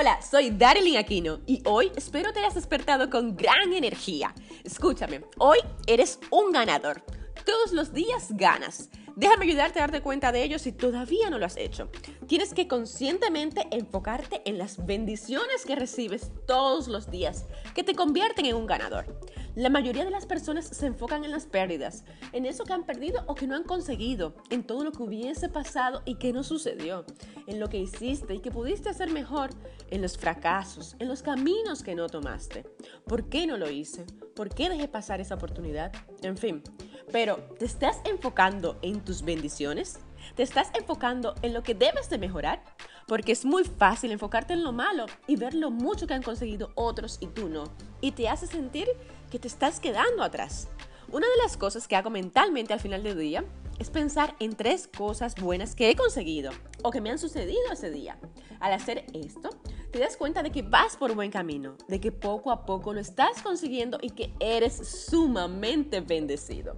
Hola, soy Darlene Aquino y hoy espero te hayas despertado con gran energía. Escúchame, hoy eres un ganador. Todos los días ganas. Déjame ayudarte a darte cuenta de ello si todavía no lo has hecho. Tienes que conscientemente enfocarte en las bendiciones que recibes todos los días, que te convierten en un ganador. La mayoría de las personas se enfocan en las pérdidas, en eso que han perdido o que no han conseguido, en todo lo que hubiese pasado y que no sucedió, en lo que hiciste y que pudiste hacer mejor, en los fracasos, en los caminos que no tomaste. ¿Por qué no lo hice? ¿Por qué dejé pasar esa oportunidad? En fin, pero ¿te estás enfocando en tus bendiciones? ¿Te estás enfocando en lo que debes de mejorar? Porque es muy fácil enfocarte en lo malo y ver lo mucho que han conseguido otros y tú no. Y te hace sentir que te estás quedando atrás. Una de las cosas que hago mentalmente al final del día es pensar en tres cosas buenas que he conseguido o que me han sucedido ese día. Al hacer esto, te das cuenta de que vas por buen camino, de que poco a poco lo estás consiguiendo y que eres sumamente bendecido.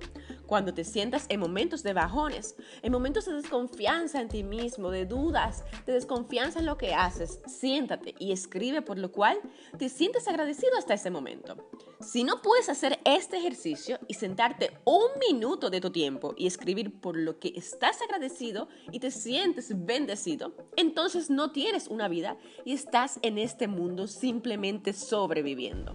Cuando te sientas en momentos de bajones, en momentos de desconfianza en ti mismo, de dudas, de desconfianza en lo que haces, siéntate y escribe por lo cual te sientes agradecido hasta ese momento. Si no puedes hacer este ejercicio y sentarte un minuto de tu tiempo y escribir por lo que estás agradecido y te sientes bendecido, entonces no tienes una vida y estás en este mundo simplemente sobreviviendo.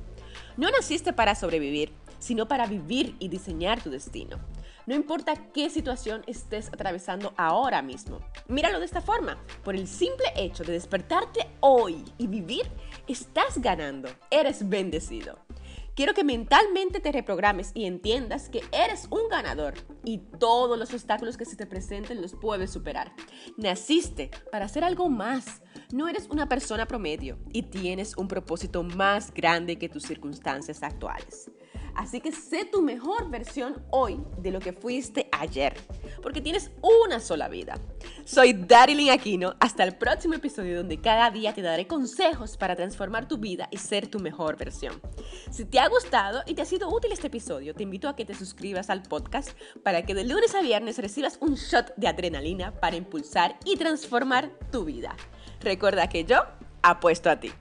No naciste para sobrevivir, sino para vivir y diseñar tu destino. No importa qué situación estés atravesando ahora mismo. Míralo de esta forma. Por el simple hecho de despertarte hoy y vivir, estás ganando. Eres bendecido. Quiero que mentalmente te reprogrames y entiendas que eres un ganador y todos los obstáculos que se te presenten los puedes superar. Naciste para hacer algo más. No eres una persona promedio y tienes un propósito más grande que tus circunstancias actuales. Así que sé tu mejor versión hoy de lo que fuiste ayer, porque tienes una sola vida. Soy Darilyn Aquino, hasta el próximo episodio donde cada día te daré consejos para transformar tu vida y ser tu mejor versión. Si te ha gustado y te ha sido útil este episodio, te invito a que te suscribas al podcast para que de lunes a viernes recibas un shot de adrenalina para impulsar y transformar tu vida. Recuerda que yo apuesto a ti.